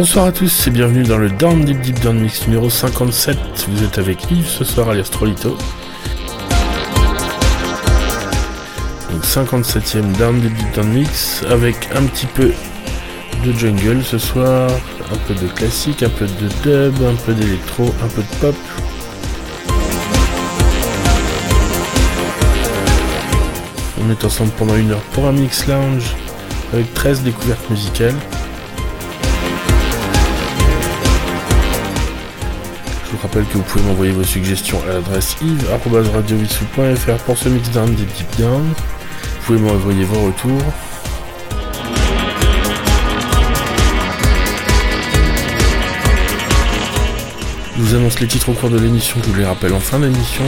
Bonsoir à tous et bienvenue dans le Down Deep Deep Down Mix numéro 57. Vous êtes avec Yves ce soir à l'Astrolito. Donc 57ème Down Deep Deep Down Mix avec un petit peu de jungle ce soir, un peu de classique, un peu de dub, un peu d'électro, un peu de pop. On est ensemble pendant une heure pour un mix lounge avec 13 découvertes musicales. Rappelle que vous pouvez m'envoyer vos suggestions à l'adresse yves.radiovissou.fr pour ce mix down des deep down. Vous pouvez m'envoyer vos retours. Je vous annonce les titres au cours de l'émission, je vous les rappelle en fin d'émission.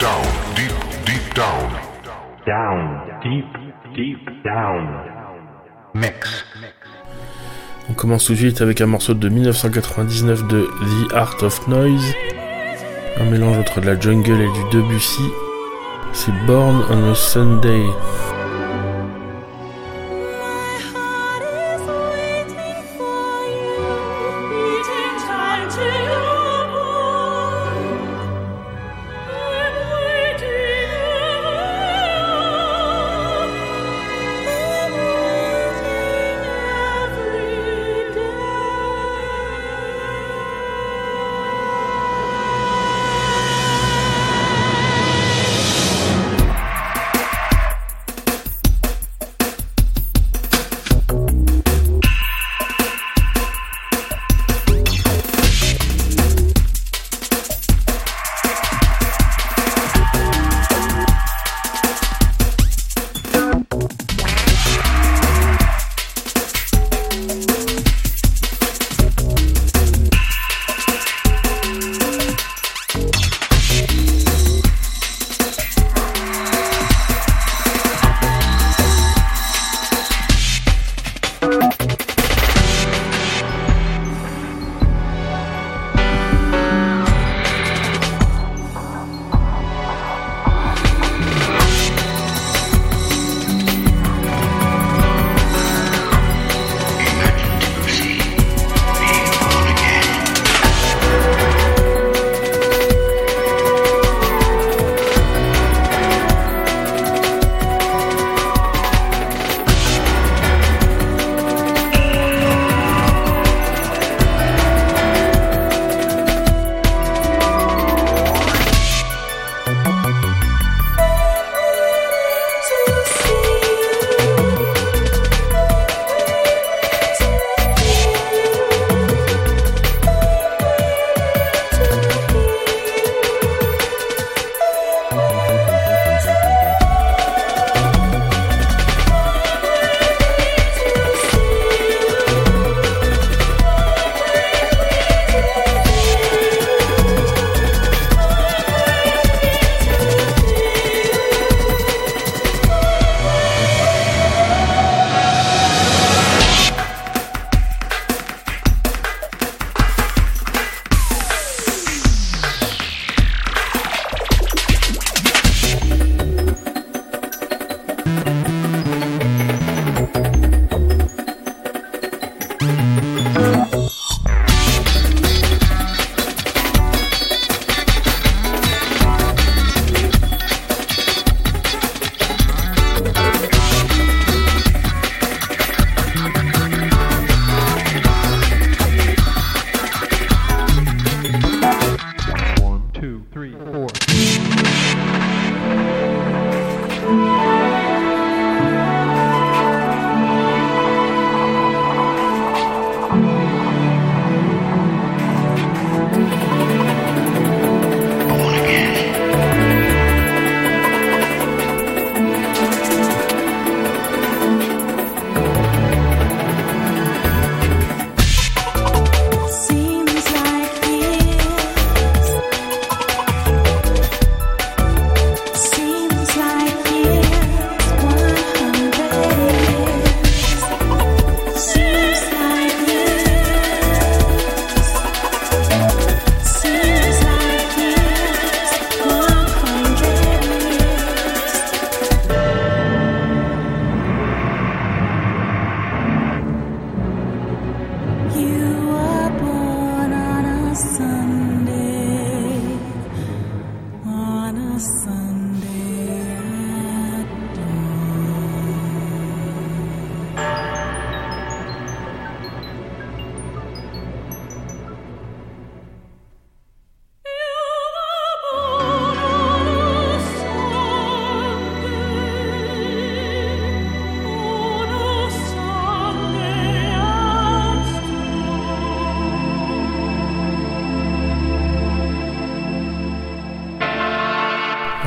Down, deep, deep down. Down, deep, deep down. Mix. Commence tout de suite avec un morceau de 1999 de The Art of Noise. Un mélange entre de la jungle et du Debussy. C'est Born on a Sunday.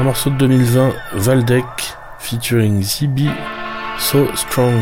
morceau de 2020, Valdec, featuring Zibi, So Strong.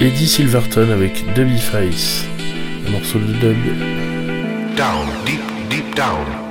Eddie Silverton avec Dubby Face, un morceau de dub. Down, deep, deep down.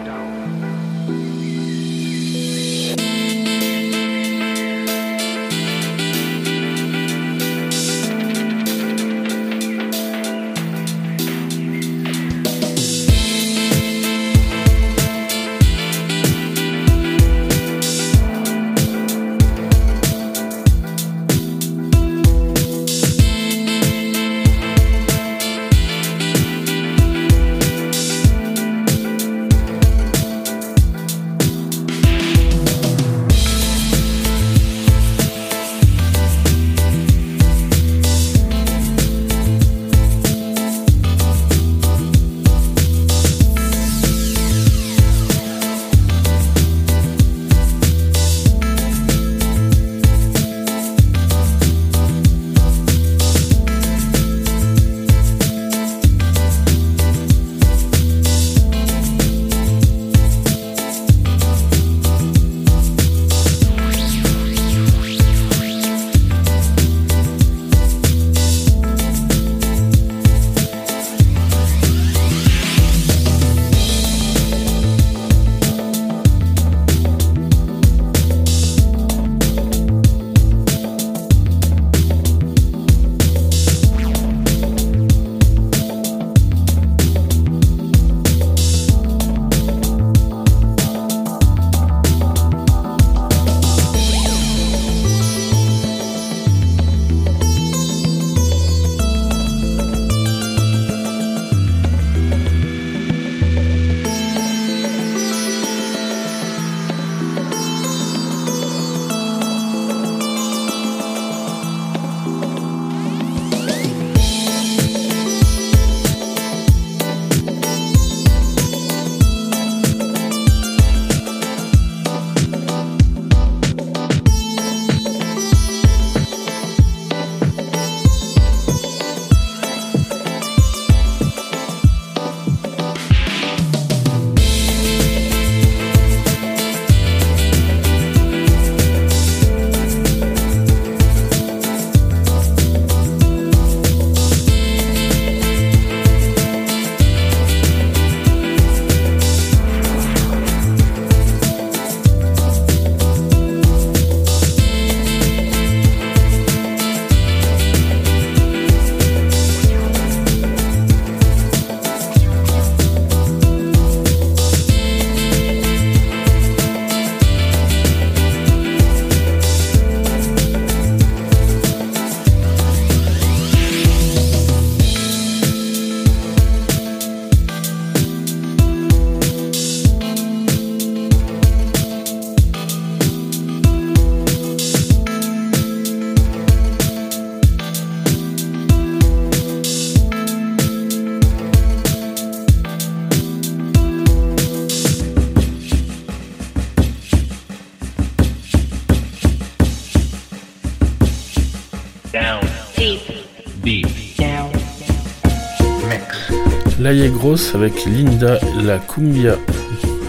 Laie Grosse avec Linda la Cumbia.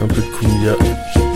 Un peu de Cumbia.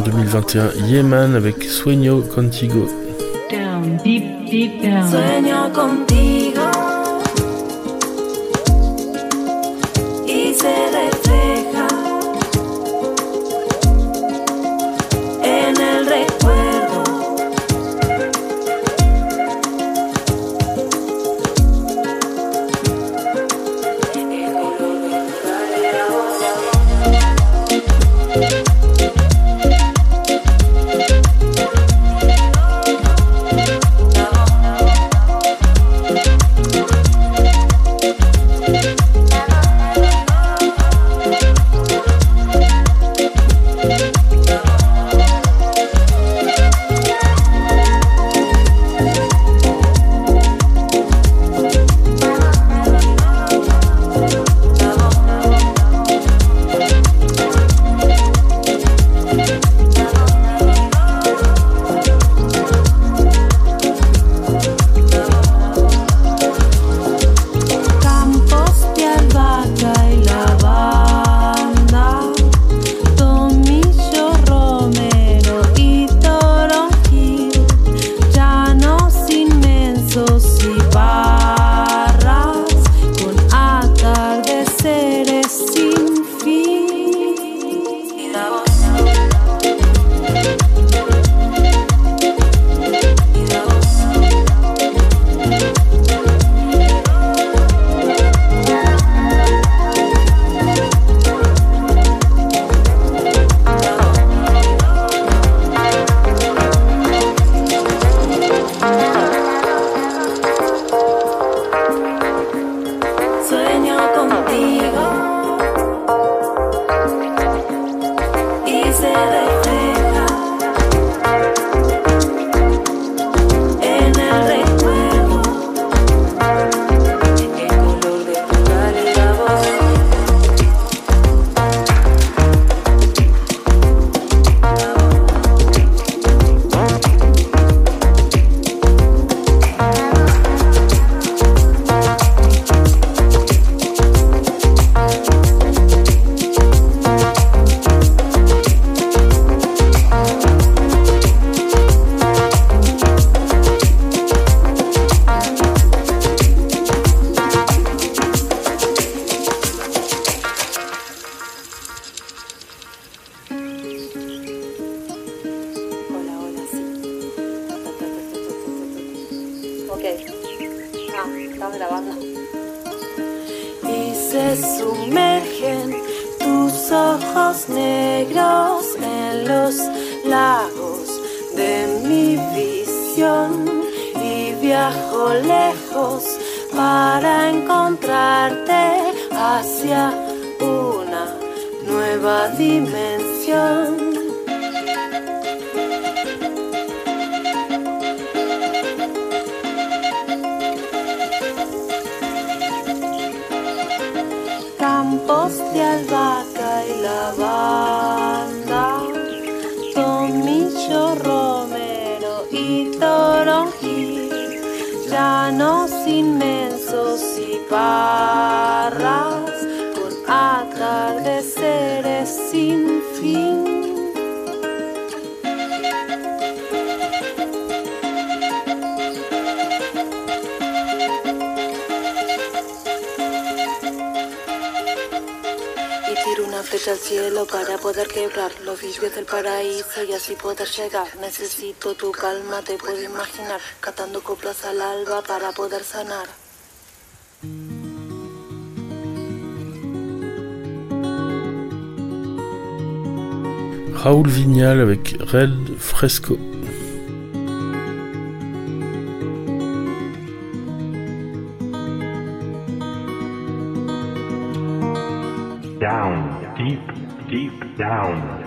2021 Yeman avec Sueño contigo. Llanos inmensos y parras, flecha al cielo para poder quebrar los vidrios del paraíso y así poder llegar. Necesito tu calma, te puedo imaginar, cantando coplas al alba para poder sanar. Raoul Vignal avec Red Fresco. Deep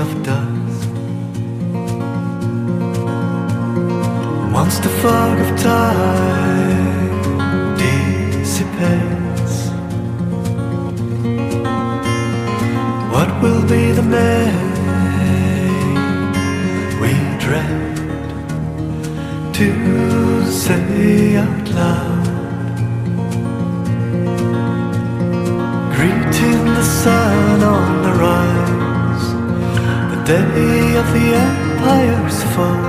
of dust. Once the fog of time dissipates, what will be the name we dread to say out loud? Greeting the sun on the rise, day of the empire's fall.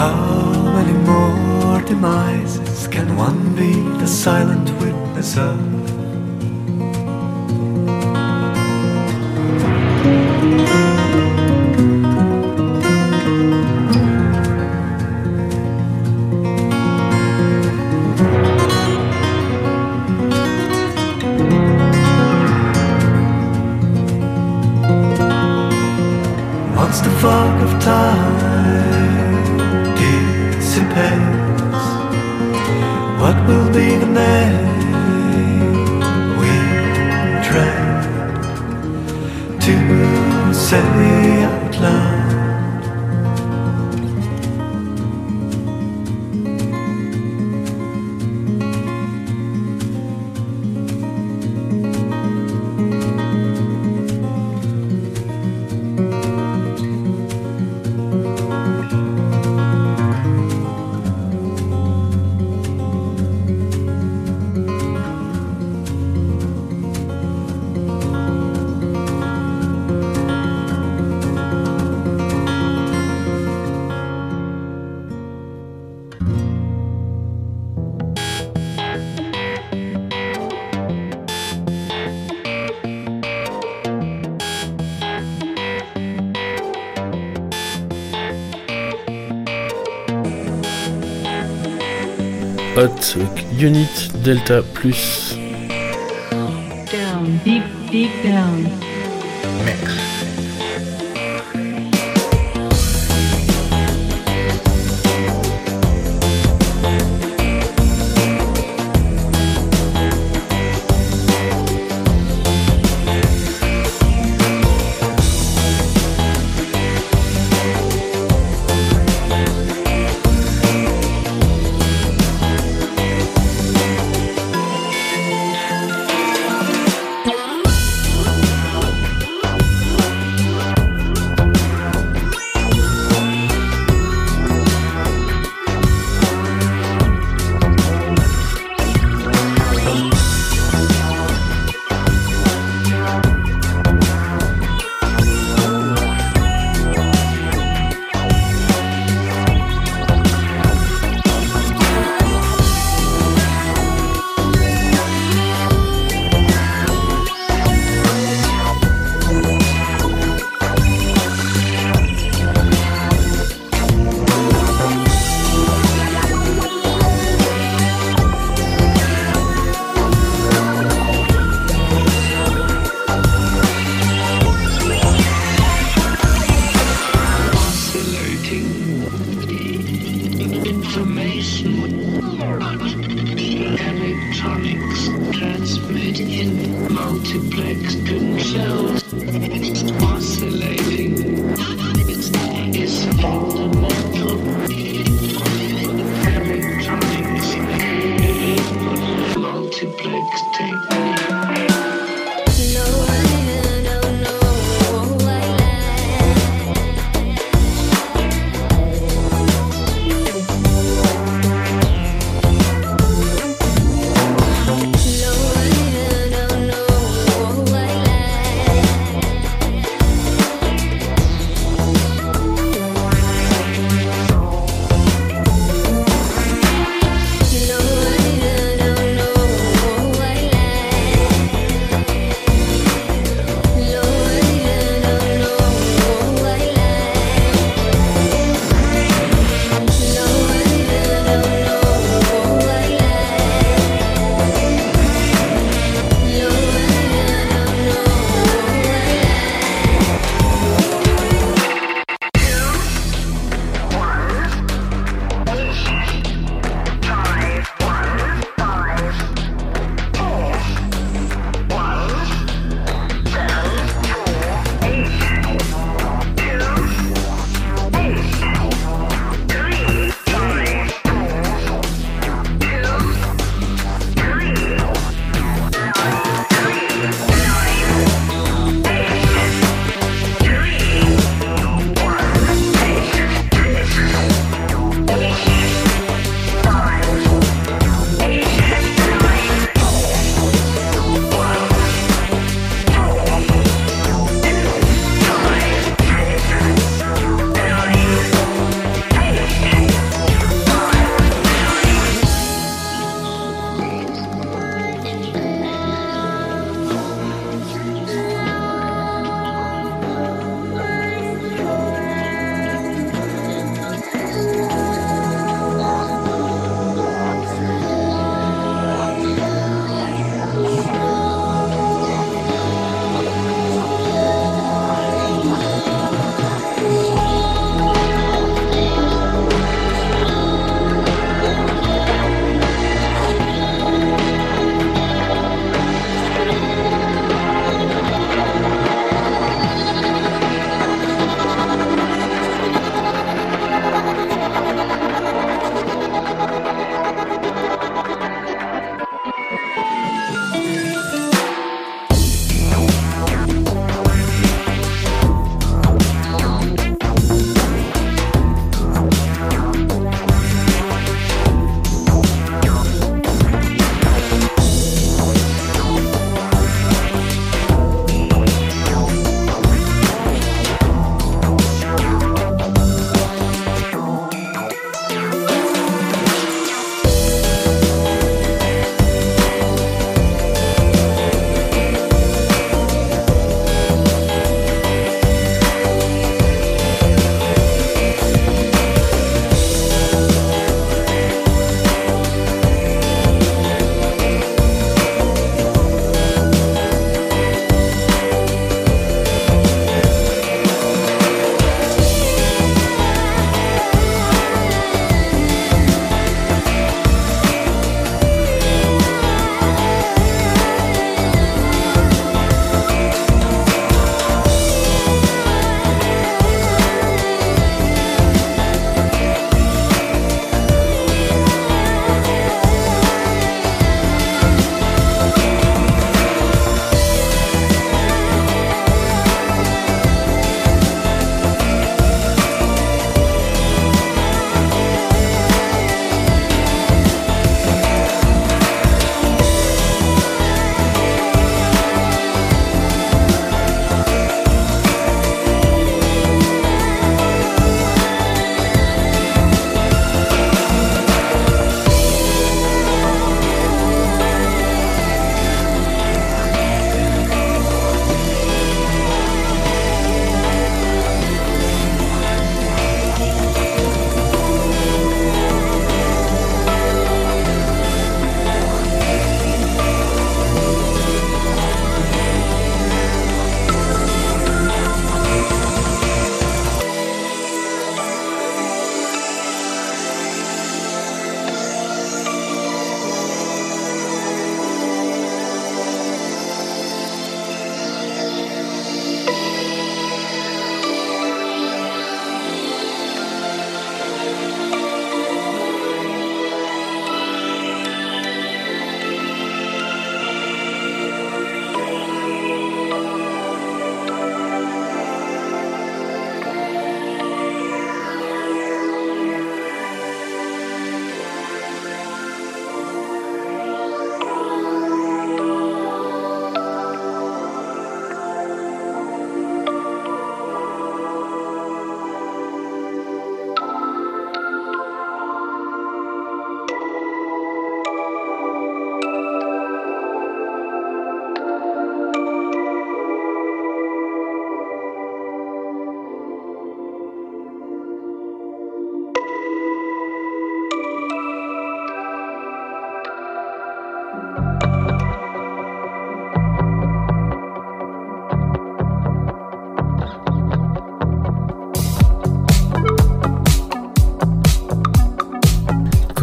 How many more demises can one be the silent witness of? Hot Unit Delta Plus. Down, deep, deep down. Mix. multiplex themselves oscillate.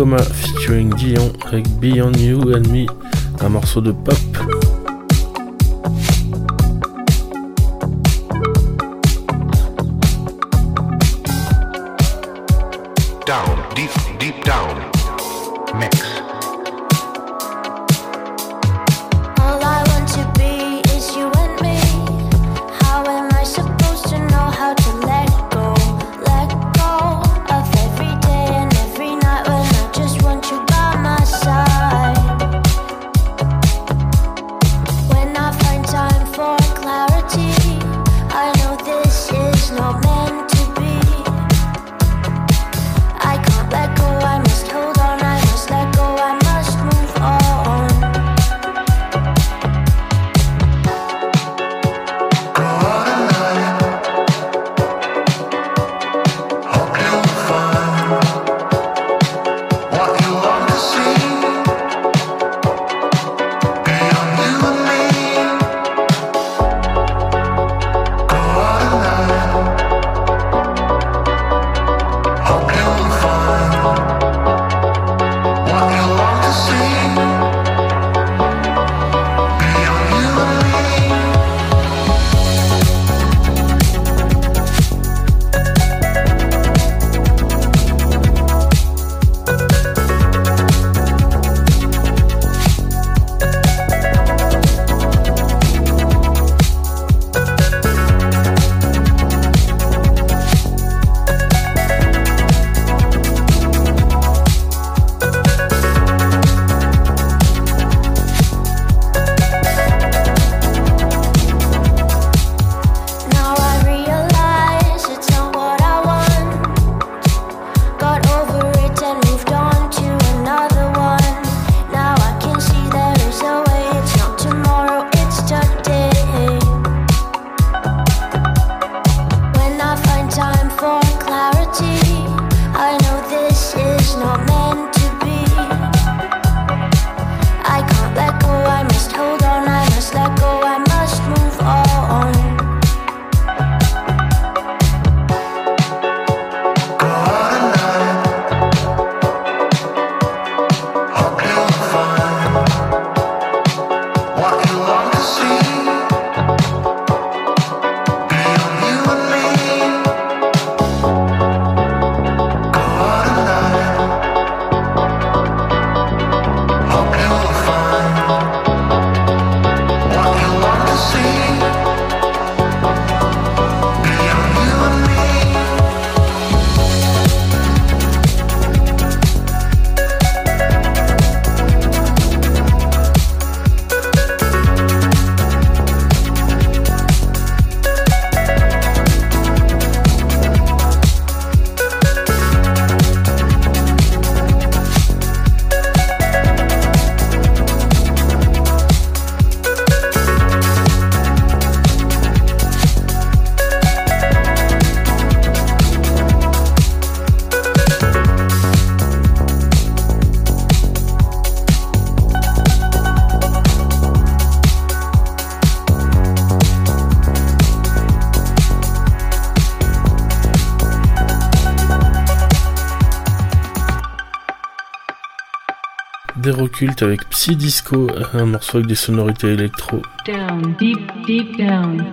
Coma featuring Dion avec Beyond You and Me, un morceau de pop. occulte avec Psy Disco, un morceau avec des sonorités électro. Down, deep, deep down.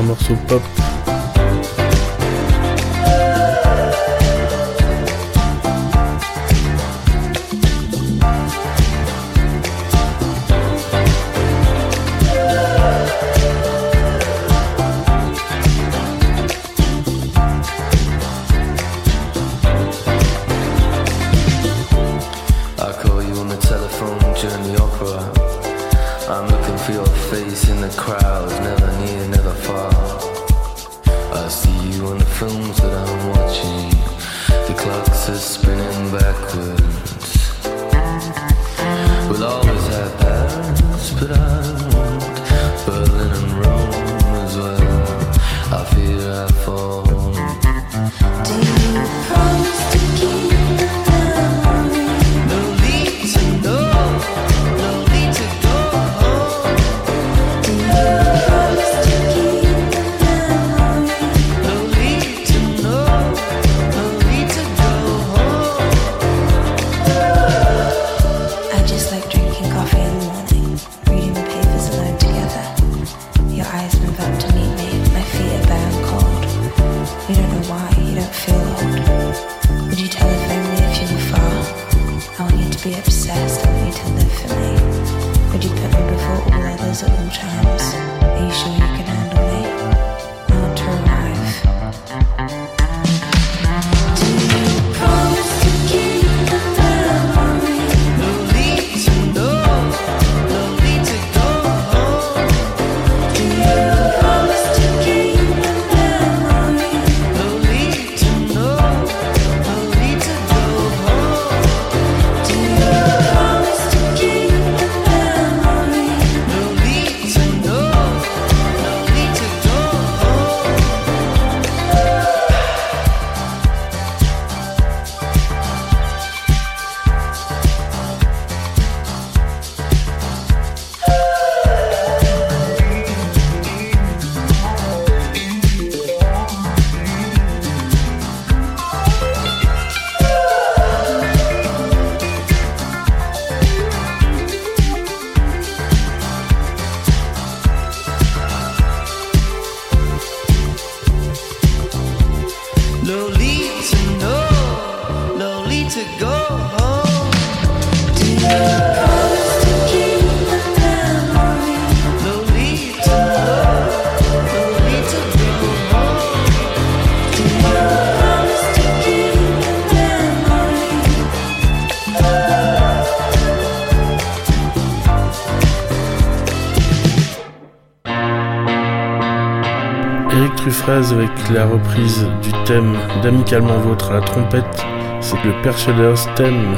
un morceau pop. la reprise du thème d'Amicalement Vôtre à la trompette, c'est le persuaders thème.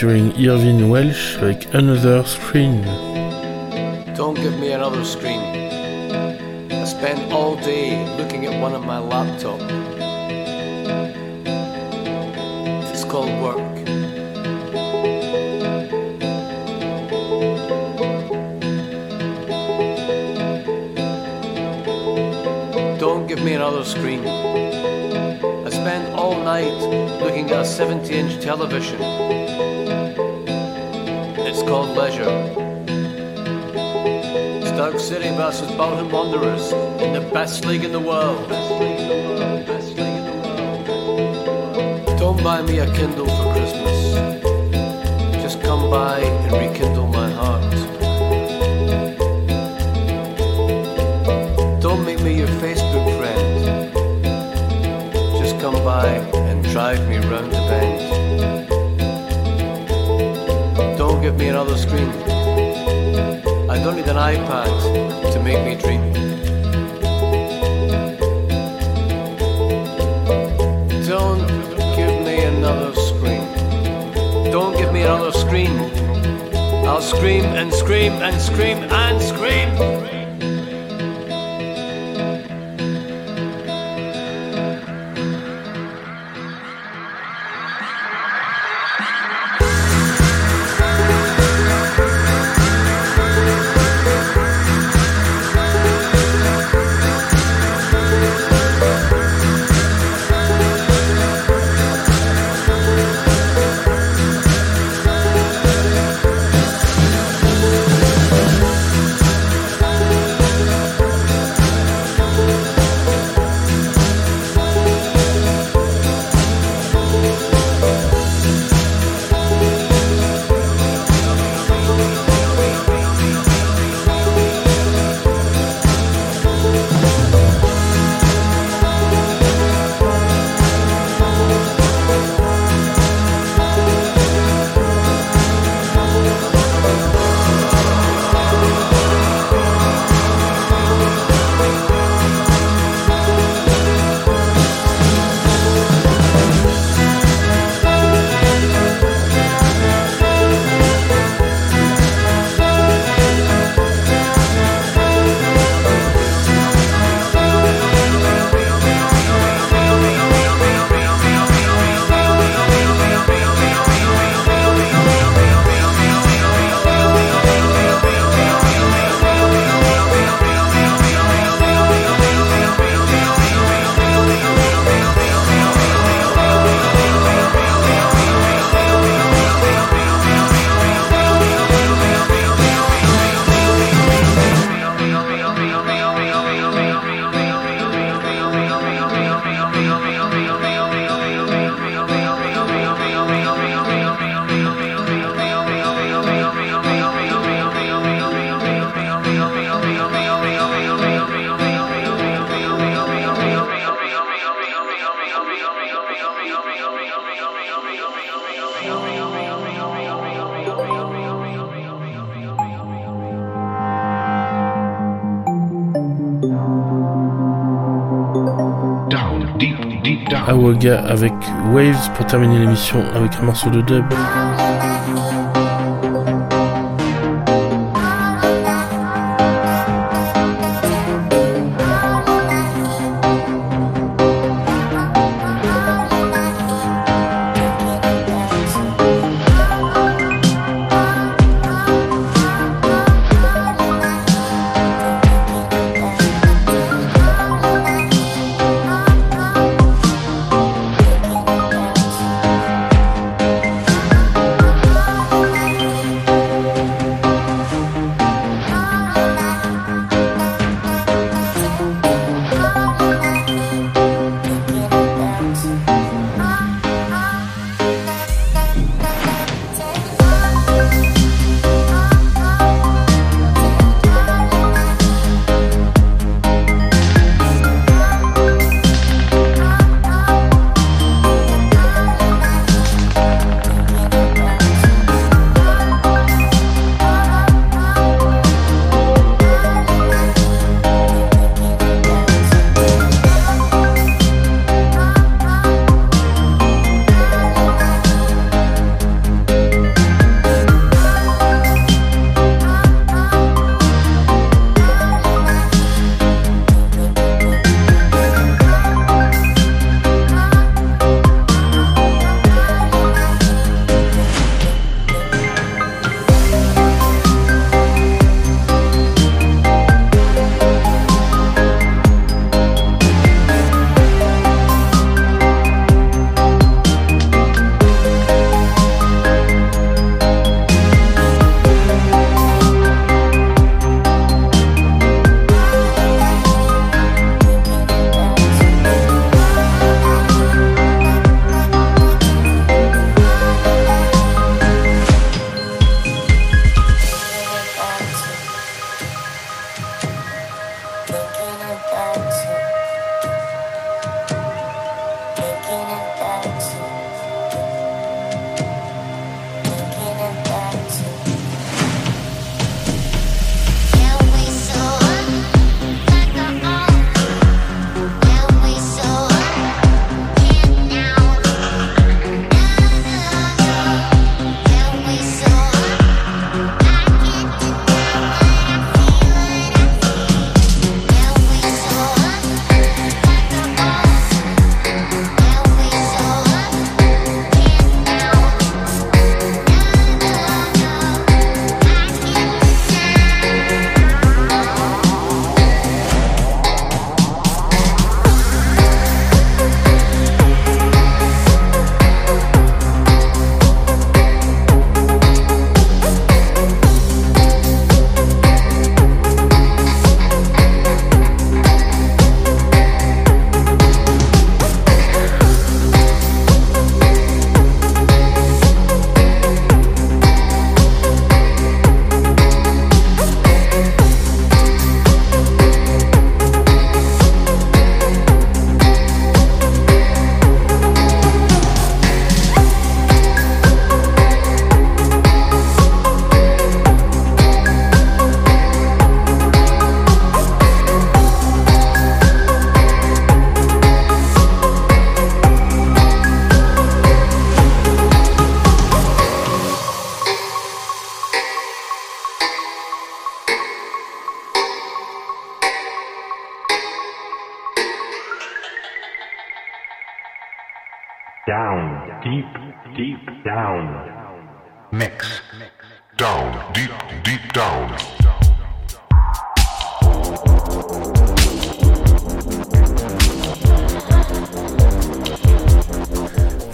Featuring Irvine Welsh avec Another Screen. Don't give me another screen. I spent all day looking at one on my laptop. It's called work. Don't give me another screen. I spent all night looking at a 70 inch television. Called leisure. Stoke City versus Bolton Wanderers in the best league in the world. Don't buy me a Kindle for Christmas. Just come by and rekindle my heart. Don't make me your Facebook friend. Just come by and drive me round another screen. I don't need an iPad to make me dream. Don't give me another screen. Don't give me another screen. I'll scream and scream and scream and scream. Avec Waves pour terminer l'émission avec un morceau de dub.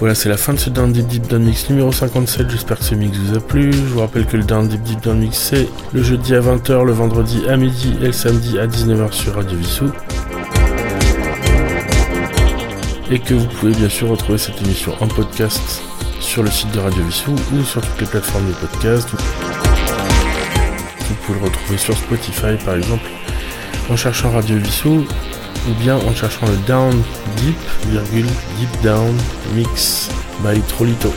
Voilà, c'est la fin de ce Down Deep Deep Down Mix numéro 57. J'espère que ce mix vous a plu. Je vous rappelle que le Down Deep Deep Down Mix c'est le jeudi à 20h, le vendredi à midi et le samedi à 19h sur Radio Vissou. Et que vous pouvez bien sûr retrouver cette émission en podcast sur le site de Radio Vissou ou sur toutes les plateformes de podcast. Vous pouvez le retrouver sur Spotify par exemple en cherchant Radio Vissou ou bien en cherchant le Down Deep, virgule, Deep Down Mix by Trollito.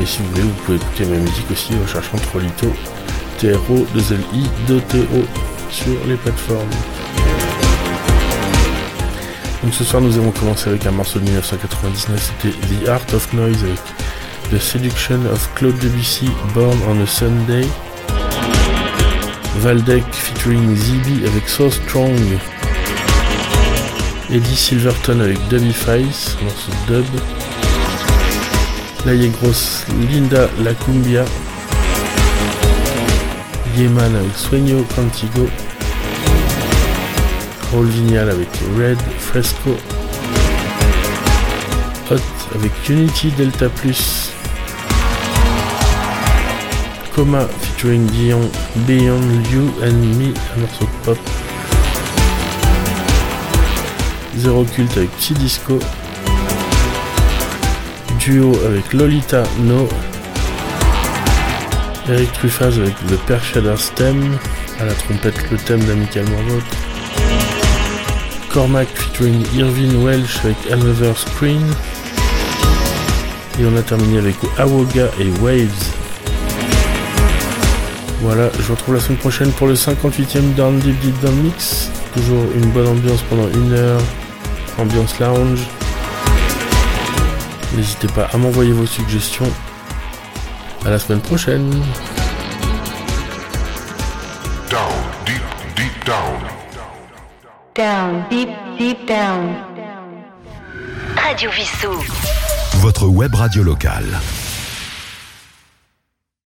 Et si vous voulez, vous pouvez écouter ma musique aussi en cherchant Trollito, T-R-O, 2 l i 2 t o sur les plateformes. Donc ce soir, nous avons commencé avec un morceau de 1999, c'était The Art of Noise avec The Seduction of Claude Debussy, Born on a Sunday. Valdec featuring ZB avec So Strong. Eddie Silverton avec Dubby Face, morceau dub. Là, grosse Linda La Cumbia. Yeman avec Sueño Contigo. Raul Vignal avec Red Fresco. Hot avec Unity Delta Plus. Coma featuring Beyond, Beyond You and Me, un morceau de pop. Zero Cult avec Petit Disco. Duo avec Lolita No. Eric Truffaz avec Père Shadow Stem. À la trompette, le thème d'Amicalement Vôtre. Cormac featuring Irvin Welsh avec Another Screen. Et on a terminé avec Awoga et Waves. Voilà, je vous retrouve la semaine prochaine pour le 58e Down Deep Deep Down Mix. Toujours une bonne ambiance pendant une heure, ambiance lounge. N'hésitez pas à m'envoyer vos suggestions. À la semaine prochaine. Down, deep, deep down. Down, deep, deep down. Radio Vissou. Votre web radio locale.